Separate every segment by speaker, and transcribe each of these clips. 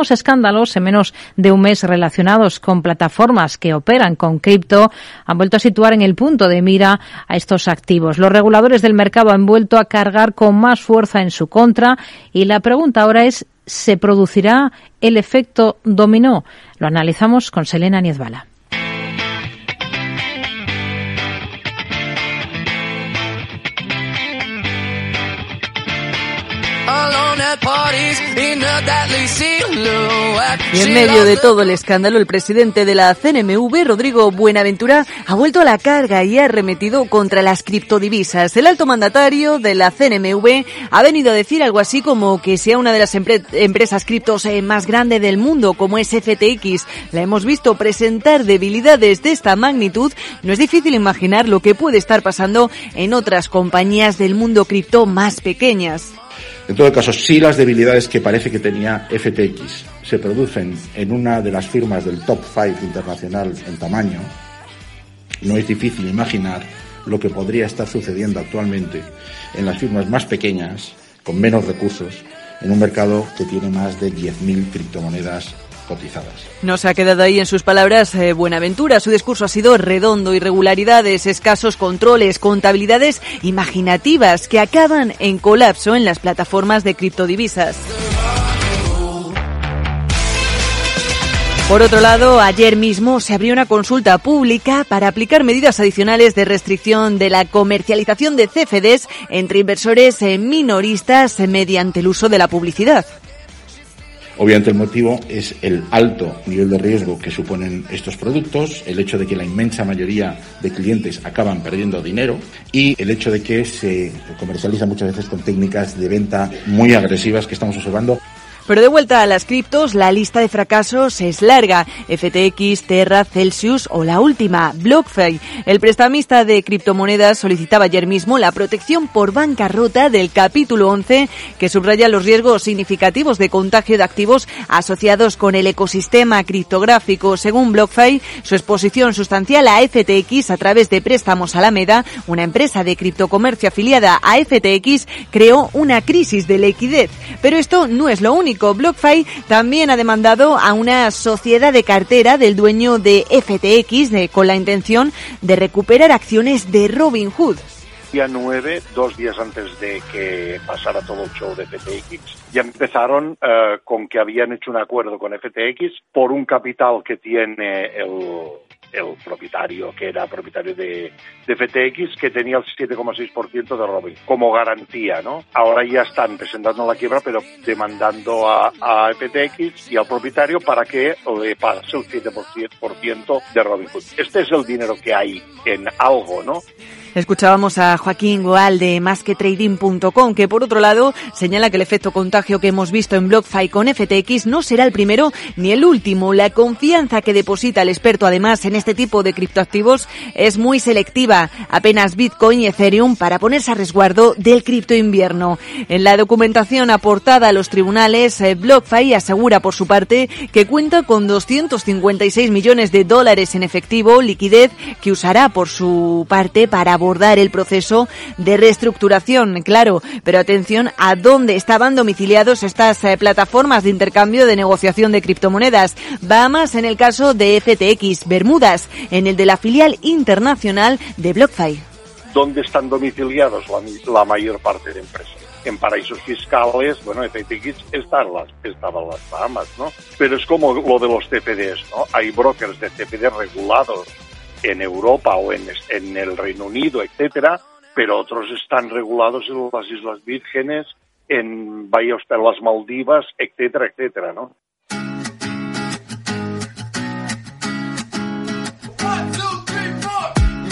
Speaker 1: Nuevos escándalos en menos de un mes relacionados con plataformas que operan con cripto han vuelto a situar en el punto de mira a estos activos. Los reguladores del mercado han vuelto a cargar con más fuerza en su contra y la pregunta ahora es ¿se producirá el efecto dominó? Lo analizamos con Selena Niezbala.
Speaker 2: Y en medio de todo el escándalo, el presidente de la CNMV, Rodrigo Buenaventura, ha vuelto a la carga y ha arremetido contra las criptodivisas. El alto mandatario de la CNMV ha venido a decir algo así como que sea una de las empresas criptos eh, más grandes del mundo, como es FTX. La hemos visto presentar debilidades de esta magnitud. No es difícil imaginar lo que puede estar pasando en otras compañías del mundo cripto más pequeñas.
Speaker 3: En todo caso, si las debilidades que parece que tenía FTX se producen en una de las firmas del top 5 internacional en tamaño, no es difícil imaginar lo que podría estar sucediendo actualmente en las firmas más pequeñas, con menos recursos, en un mercado que tiene más de 10.000 criptomonedas
Speaker 2: nos ha quedado ahí en sus palabras eh, Buenaventura. Su discurso ha sido redondo, irregularidades, escasos controles, contabilidades imaginativas que acaban en colapso en las plataformas de criptodivisas. Por otro lado, ayer mismo se abrió una consulta pública para aplicar medidas adicionales de restricción de la comercialización de CFDs entre inversores eh, minoristas mediante el uso de la publicidad.
Speaker 3: Obviamente el motivo es el alto nivel de riesgo que suponen estos productos, el hecho de que la inmensa mayoría de clientes acaban perdiendo dinero y el hecho de que se comercializa muchas veces con técnicas de venta muy agresivas que estamos observando
Speaker 2: pero de vuelta a las criptos, la lista de fracasos es larga. FTX, Terra, Celsius o la última, BlockFi. El prestamista de criptomonedas solicitaba ayer mismo la protección por bancarrota del capítulo 11 que subraya los riesgos significativos de contagio de activos asociados con el ecosistema criptográfico. Según BlockFi, su exposición sustancial a FTX a través de préstamos Alameda, una empresa de criptocomercio afiliada a FTX, creó una crisis de liquidez. Pero esto no es lo único. BlockFi también ha demandado a una sociedad de cartera del dueño de FTX con la intención de recuperar acciones de Robinhood
Speaker 4: día 9, dos días antes de que pasara todo el show de FTX, ya empezaron eh, con que habían hecho un acuerdo con FTX por un capital que tiene el, el propietario, que era propietario de, de FTX, que tenía el 7,6% de Robin como garantía, ¿no? Ahora ya están presentando la quiebra, pero demandando a, a FTX y al propietario para que le pase el 7% de Robinhood. Este es el dinero que hay en algo, ¿no?
Speaker 2: Escuchábamos a Joaquín Goal de masquetrading.com, que por otro lado señala que el efecto contagio que hemos visto en BlockFi con FTX no será el primero ni el último. La confianza que deposita el experto además en este tipo de criptoactivos es muy selectiva. Apenas Bitcoin y Ethereum para ponerse a resguardo del cripto invierno. En la documentación aportada a los tribunales, eh, BlockFi asegura por su parte que cuenta con 256 millones de dólares en efectivo, liquidez que usará por su parte para abordar el proceso de reestructuración, claro, pero atención a dónde estaban domiciliados estas eh, plataformas de intercambio de negociación de criptomonedas. Bahamas en el caso de FTX, Bermudas en el de la filial internacional de BlockFi.
Speaker 4: ¿Dónde están domiciliados la, mayor parte de empresas? en paraísos fiscales, bueno, FTX está en las, estaba en las Bahamas, ¿no? Pero es como lo de los CFDs, ¿no? Hay brokers de CFDs regulados en Europa o en, en el Reino Unido, etcétera, pero otros están regulados en las Islas Vírgenes, en Bahías de las Maldivas, etcétera, etcétera, ¿no?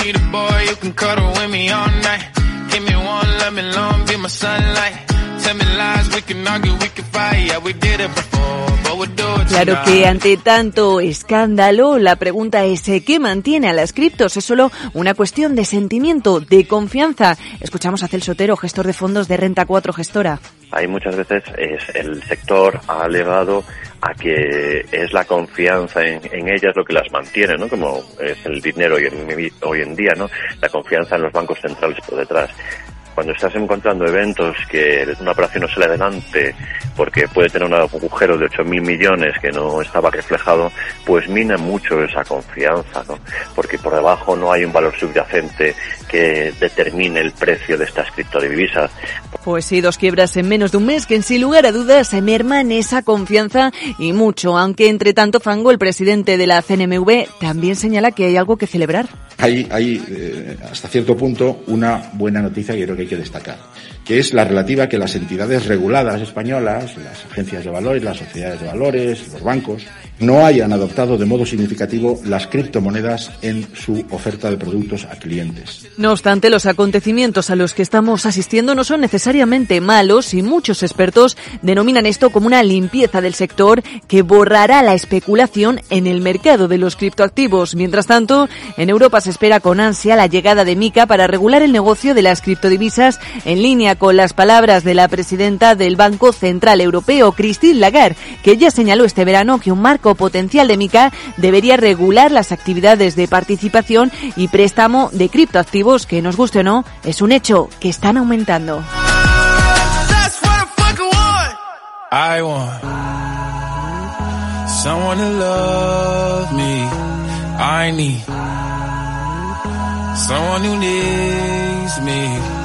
Speaker 4: Need a boy you can cuddle with me all night. Give me one, let me long, be my sunlight.
Speaker 2: Claro que ante tanto escándalo, la pregunta es eh, ¿qué mantiene a las criptos? ¿Es solo una cuestión de sentimiento, de confianza? Escuchamos a Celso Otero, gestor de fondos de Renta 4 Gestora.
Speaker 5: Hay muchas veces es el sector ha alegado a que es la confianza en, ellas lo que las mantiene, ¿no? Como es el dinero hoy en, hoy en día, ¿no? La confianza en los bancos centrales por detrás cuando estás encontrando eventos que una operación no sale adelante porque puede tener un agujero de 8.000 millones que no estaba reflejado, pues mina mucho esa confianza, ¿no? Porque por debajo no hay un valor subyacente que determine el precio de estas criptodivisas.
Speaker 2: Pues sí, dos quiebras en menos de un mes que sin lugar a dudas se merman esa confianza y mucho, aunque entre tanto Fango, el presidente de la CNMV, también señala que hay algo que celebrar.
Speaker 3: Hay, hay eh, hasta cierto punto una buena noticia que creo que hay que destacar que es la relativa que las entidades reguladas españolas, las agencias de valores, las sociedades de valores, los bancos, no hayan adoptado de modo significativo las criptomonedas en su oferta de productos a clientes.
Speaker 2: No obstante, los acontecimientos a los que estamos asistiendo no son necesariamente malos y muchos expertos denominan esto como una limpieza del sector que borrará la especulación en el mercado de los criptoactivos. Mientras tanto, en Europa se espera con ansia la llegada de MICA para regular el negocio de las criptodivisas en línea con las palabras de la presidenta del Banco Central Europeo, Christine Lagarde, que ya señaló este verano que un marco potencial de MICA debería regular las actividades de participación y préstamo de criptoactivos que, nos guste o no, es un hecho que están aumentando. someone who needs me.